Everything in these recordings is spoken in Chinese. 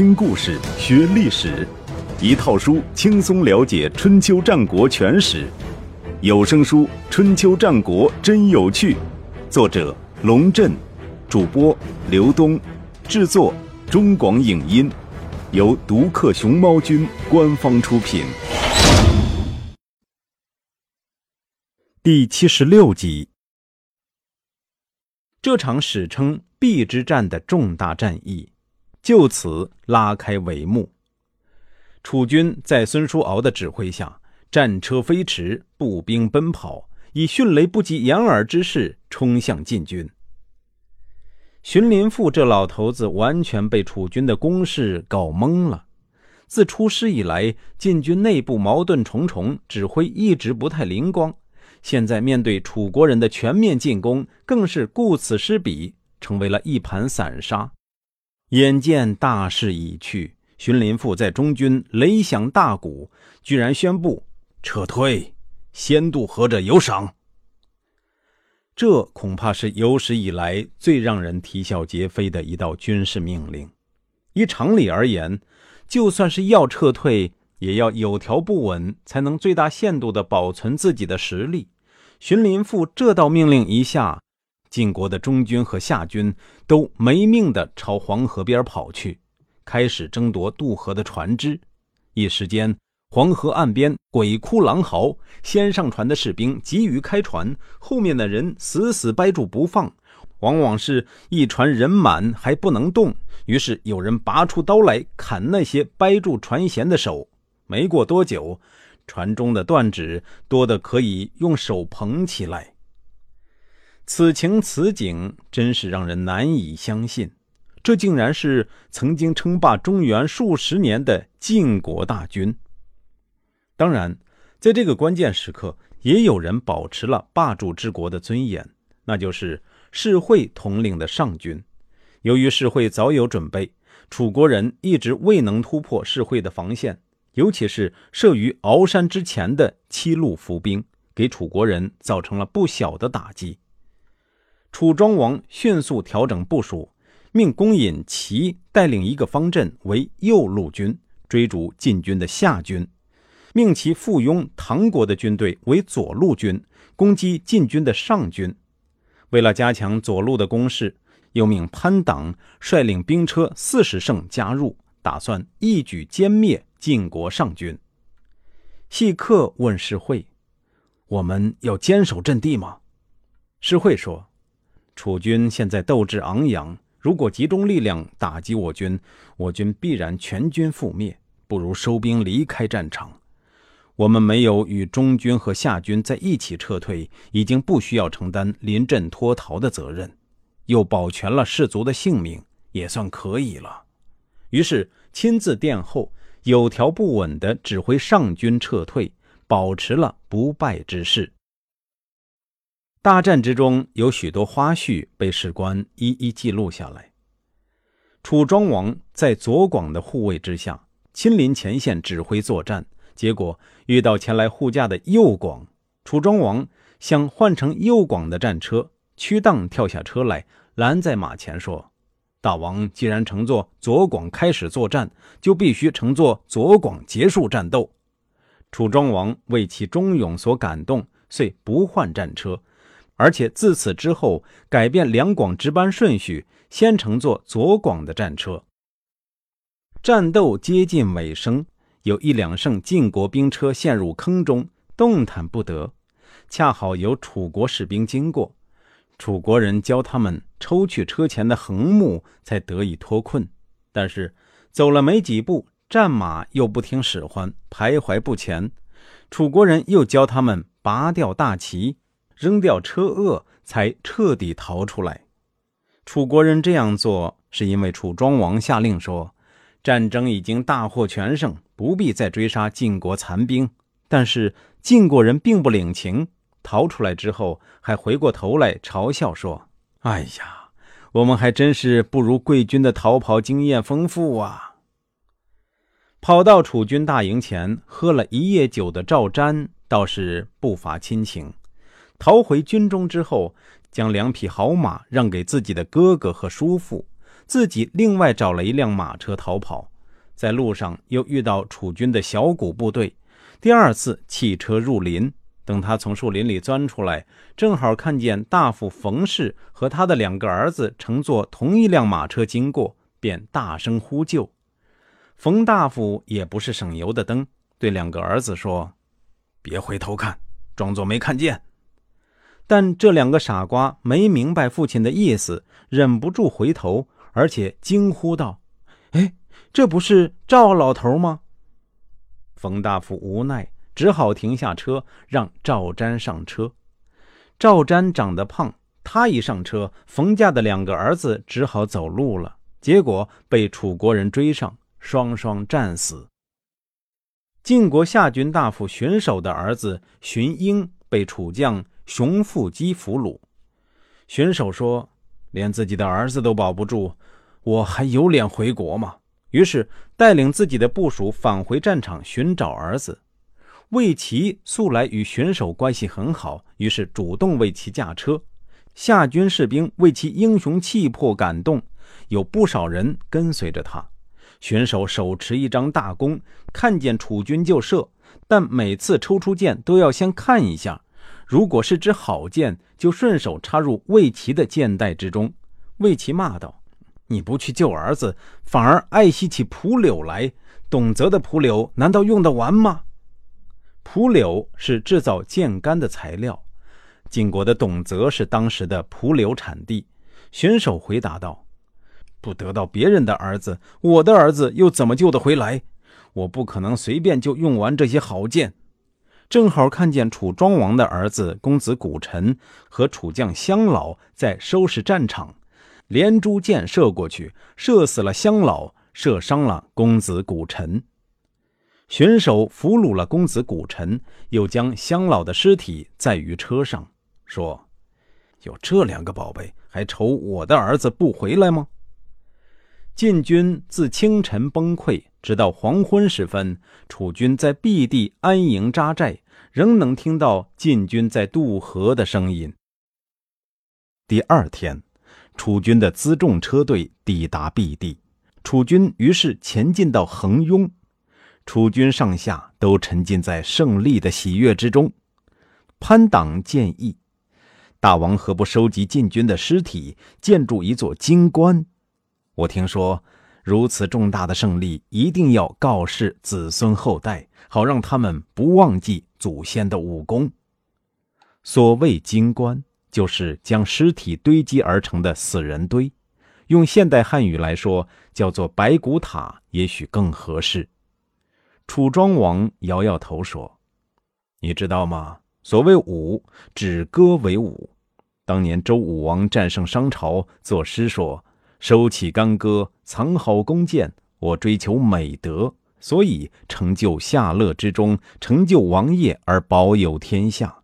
听故事学历史，一套书轻松了解春秋战国全史。有声书《春秋战国真有趣》，作者龙震，主播刘东，制作中广影音，由独克熊猫君官方出品。第七十六集，这场史称壁之战的重大战役。就此拉开帷幕。楚军在孙叔敖的指挥下，战车飞驰，步兵奔跑，以迅雷不及掩耳之势冲向晋军。荀林父这老头子完全被楚军的攻势搞懵了。自出师以来，晋军内部矛盾重重，指挥一直不太灵光。现在面对楚国人的全面进攻，更是顾此失彼，成为了一盘散沙。眼见大势已去，荀林父在中军雷响大鼓，居然宣布撤退，先渡河者有赏。这恐怕是有史以来最让人啼笑皆非的一道军事命令。依常理而言，就算是要撤退，也要有条不紊，才能最大限度地保存自己的实力。荀林父这道命令一下。晋国的中军和夏军都没命地朝黄河边跑去，开始争夺渡河的船只。一时间，黄河岸边鬼哭狼嚎，先上船的士兵急于开船，后面的人死死掰住不放。往往是一船人满还不能动，于是有人拔出刀来砍那些掰住船舷的手。没过多久，船中的断指多得可以用手捧起来。此情此景真是让人难以相信，这竟然是曾经称霸中原数十年的晋国大军。当然，在这个关键时刻，也有人保持了霸主之国的尊严，那就是世会统领的上军。由于世会早有准备，楚国人一直未能突破世会的防线，尤其是设于鳌山之前的七路伏兵，给楚国人造成了不小的打击。楚庄王迅速调整部署，命公尹齐带领一个方阵为右路军，追逐晋军的下军；命其附庸唐国的军队为左路军，攻击晋军的上军。为了加强左路的攻势，又命潘党率领兵车四十乘加入，打算一举歼灭晋国上军。细客问世会：“我们要坚守阵地吗？”世会说。楚军现在斗志昂扬，如果集中力量打击我军，我军必然全军覆灭。不如收兵离开战场。我们没有与中军和夏军在一起撤退，已经不需要承担临阵脱逃的责任，又保全了士卒的性命，也算可以了。于是亲自殿后，有条不紊地指挥上军撤退，保持了不败之势。大战之中有许多花絮被史官一一记录下来。楚庄王在左广的护卫之下，亲临前线指挥作战，结果遇到前来护驾的右广。楚庄王想换成右广的战车，屈当跳下车来拦在马前说：“大王既然乘坐左广开始作战，就必须乘坐左广结束战斗。”楚庄王为其忠勇所感动，遂不换战车。而且自此之后，改变两广值班顺序，先乘坐左广的战车。战斗接近尾声，有一两乘晋国兵车陷入坑中，动弹不得。恰好有楚国士兵经过，楚国人教他们抽去车前的横木，才得以脱困。但是走了没几步，战马又不听使唤，徘徊不前。楚国人又教他们拔掉大旗。扔掉车轭，才彻底逃出来。楚国人这样做，是因为楚庄王下令说，战争已经大获全胜，不必再追杀晋国残兵。但是晋国人并不领情，逃出来之后，还回过头来嘲笑说：“哎呀，我们还真是不如贵军的逃跑经验丰富啊！”跑到楚军大营前喝了一夜酒的赵瞻，倒是不乏亲情。逃回军中之后，将两匹好马让给自己的哥哥和叔父，自己另外找了一辆马车逃跑。在路上又遇到楚军的小股部队，第二次弃车入林。等他从树林里钻出来，正好看见大夫冯氏和他的两个儿子乘坐同一辆马车经过，便大声呼救。冯大夫也不是省油的灯，对两个儿子说：“别回头看，装作没看见。”但这两个傻瓜没明白父亲的意思，忍不住回头，而且惊呼道：“哎，这不是赵老头吗？”冯大夫无奈。只好停下车，让赵瞻上车。赵瞻长得胖，他一上车，冯家的两个儿子只好走路了。结果被楚国人追上，双双战死。晋国下军大夫荀守的儿子荀英被楚将熊腹姬俘虏。荀守说：“连自己的儿子都保不住，我还有脸回国吗？”于是带领自己的部属返回战场寻找儿子。魏齐素来与选手关系很好，于是主动为其驾车。夏军士兵为其英雄气魄感动，有不少人跟随着他。选手手持一张大弓，看见楚军就射，但每次抽出箭都要先看一下，如果是支好箭，就顺手插入魏齐的箭袋之中。魏齐骂道：“你不去救儿子，反而爱惜起蒲柳来，董泽的蒲柳难道用得完吗？”蒲柳是制造箭杆的材料，晋国的董泽是当时的蒲柳产地。选手回答道：“不得到别人的儿子，我的儿子又怎么救得回来？我不可能随便就用完这些好箭。”正好看见楚庄王的儿子公子古臣和楚将乡老在收拾战场，连珠箭射过去，射死了乡老，射伤了公子古臣。选手俘虏了公子古臣，又将乡老的尸体载于车上，说：“有这两个宝贝，还愁我的儿子不回来吗？”晋军自清晨崩溃，直到黄昏时分，楚军在毕地安营扎寨，仍能听到晋军在渡河的声音。第二天，楚军的辎重车队抵达毕地，楚军于是前进到横雍。楚军上下都沉浸在胜利的喜悦之中。潘党建议，大王何不收集晋军的尸体，建筑一座金棺？我听说，如此重大的胜利，一定要告示子孙后代，好让他们不忘记祖先的武功。所谓金棺，就是将尸体堆积而成的死人堆，用现代汉语来说，叫做白骨塔，也许更合适。楚庄王摇摇头说：“你知道吗？所谓武，指歌为武。当年周武王战胜商朝，作诗说：‘收起干戈，藏好弓箭。我追求美德，所以成就夏乐之中，成就王业而保有天下。’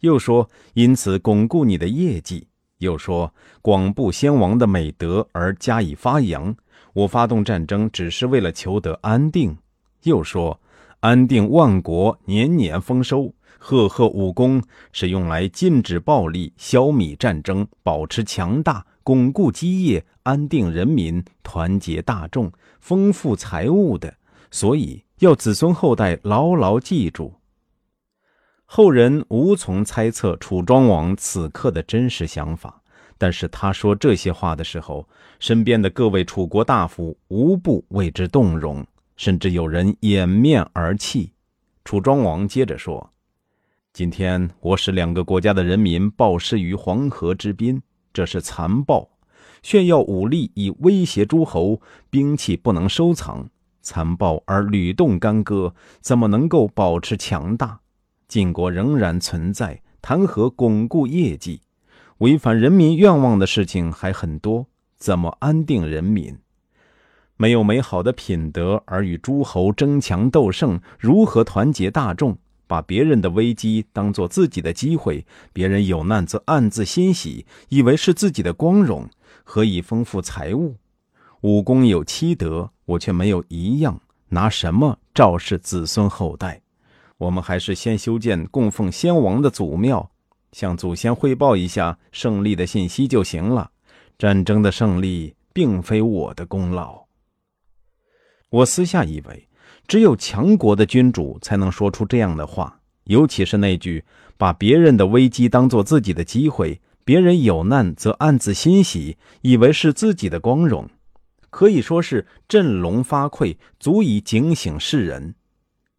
又说：‘因此巩固你的业绩。’又说：‘广布先王的美德而加以发扬。’我发动战争，只是为了求得安定。”又说：“安定万国，年年丰收。赫赫武功是用来禁止暴力、消弭战争、保持强大、巩固基业、安定人民、团结大众、丰富财物的。所以要子孙后代牢牢记住。”后人无从猜测楚庄王此刻的真实想法，但是他说这些话的时候，身边的各位楚国大夫无不为之动容。甚至有人掩面而泣。楚庄王接着说：“今天我使两个国家的人民暴尸于黄河之滨，这是残暴；炫耀武力以威胁诸侯，兵器不能收藏，残暴而屡动干戈，怎么能够保持强大？晋国仍然存在，谈何巩固业绩？违反人民愿望的事情还很多，怎么安定人民？”没有美好的品德而与诸侯争强斗胜，如何团结大众？把别人的危机当做自己的机会，别人有难则暗自欣喜，以为是自己的光荣，何以丰富财物？武功有七德，我却没有一样，拿什么昭示子孙后代？我们还是先修建供奉先王的祖庙，向祖先汇报一下胜利的信息就行了。战争的胜利。并非我的功劳。我私下以为，只有强国的君主才能说出这样的话，尤其是那句“把别人的危机当做自己的机会，别人有难则暗自欣喜，以为是自己的光荣”，可以说是振聋发聩，足以警醒世人。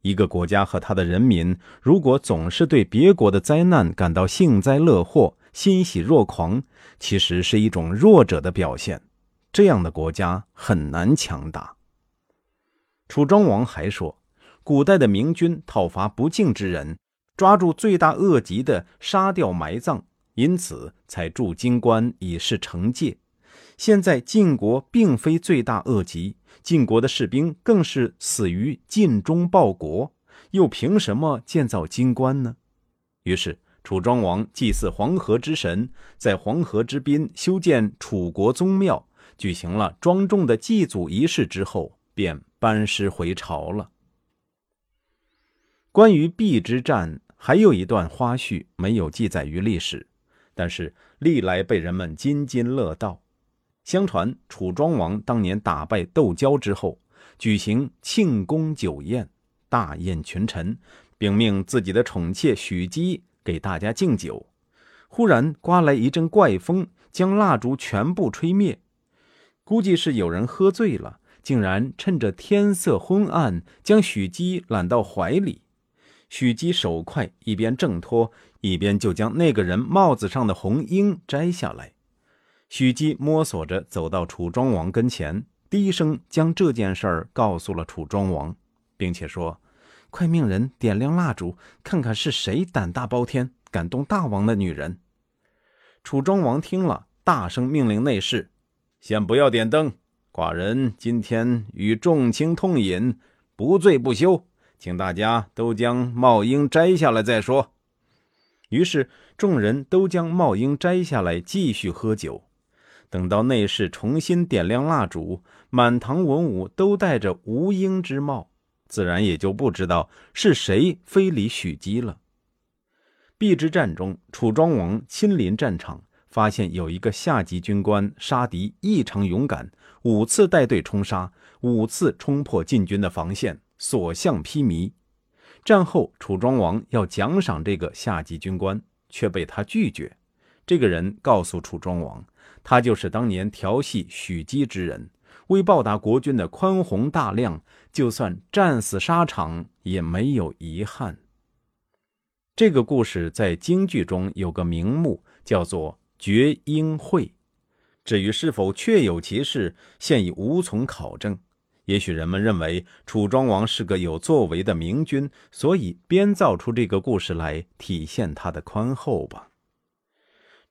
一个国家和他的人民，如果总是对别国的灾难感到幸灾乐祸、欣喜若狂，其实是一种弱者的表现。这样的国家很难强大。楚庄王还说，古代的明君讨伐不敬之人，抓住罪大恶极的，杀掉埋葬，因此才筑金棺以示惩戒。现在晋国并非罪大恶极，晋国的士兵更是死于尽忠报国，又凭什么建造金棺呢？于是楚庄王祭祀黄河之神，在黄河之滨修建楚国宗庙，举行了庄重的祭祖仪式之后，便。班师回朝了。关于邲之战，还有一段花絮没有记载于历史，但是历来被人们津津乐道。相传楚庄王当年打败窦交之后，举行庆功酒宴，大宴群臣，并命自己的宠妾许姬给大家敬酒。忽然刮来一阵怪风，将蜡烛全部吹灭。估计是有人喝醉了。竟然趁着天色昏暗，将许姬揽到怀里。许姬手快，一边挣脱，一边就将那个人帽子上的红缨摘下来。许姬摸索着走到楚庄王跟前，低声将这件事儿告诉了楚庄王，并且说：“快命人点亮蜡烛，看看是谁胆大包天、敢动大王的女人。”楚庄王听了，大声命令内侍：“先不要点灯。”寡人今天与众卿痛饮，不醉不休，请大家都将帽缨摘下来再说。于是众人都将帽缨摘下来，继续喝酒。等到内侍重新点亮蜡烛，满堂文武都戴着无缨之帽，自然也就不知道是谁非礼许姬了。邲之战中，楚庄王亲临战场。发现有一个下级军官杀敌异常勇敢，五次带队冲杀，五次冲破晋军的防线，所向披靡。战后，楚庄王要奖赏这个下级军官，却被他拒绝。这个人告诉楚庄王，他就是当年调戏许姬之人。为报答国君的宽宏大量，就算战死沙场也没有遗憾。这个故事在京剧中有个名目，叫做。绝缨会，至于是否确有其事，现已无从考证。也许人们认为楚庄王是个有作为的明君，所以编造出这个故事来体现他的宽厚吧。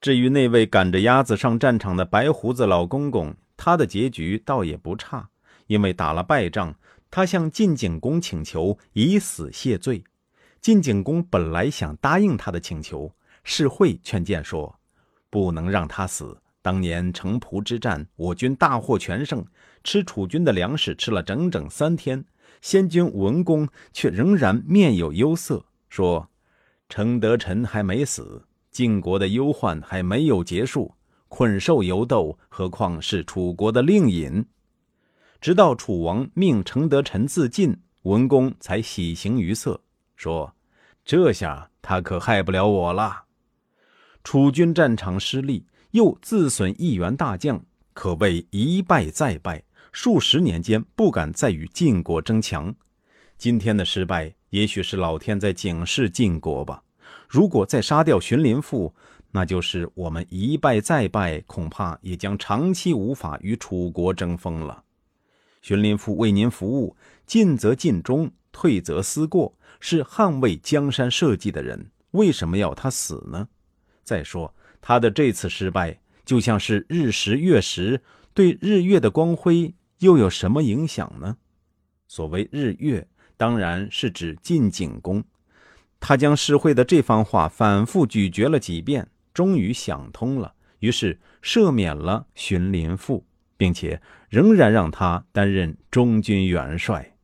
至于那位赶着鸭子上战场的白胡子老公公，他的结局倒也不差，因为打了败仗，他向晋景公请求以死谢罪。晋景公本来想答应他的请求，世会劝谏说。不能让他死。当年城濮之战，我军大获全胜，吃楚军的粮食吃了整整三天。先君文公却仍然面有忧色，说：“程德臣还没死，晋国的忧患还没有结束，困兽犹斗，何况是楚国的令尹？”直到楚王命程德臣自尽，文公才喜形于色，说：“这下他可害不了我了。”楚军战场失利，又自损一员大将，可谓一败再败，数十年间不敢再与晋国争强。今天的失败，也许是老天在警示晋国吧。如果再杀掉荀林父，那就是我们一败再败，恐怕也将长期无法与楚国争锋了。荀林父为您服务，进则尽忠，退则思过，是捍卫江山社稷的人，为什么要他死呢？再说，他的这次失败就像是日食月食，对日月的光辉又有什么影响呢？所谓日月，当然是指晋景公。他将世会的这番话反复咀嚼了几遍，终于想通了，于是赦免了荀林父，并且仍然让他担任中军元帅。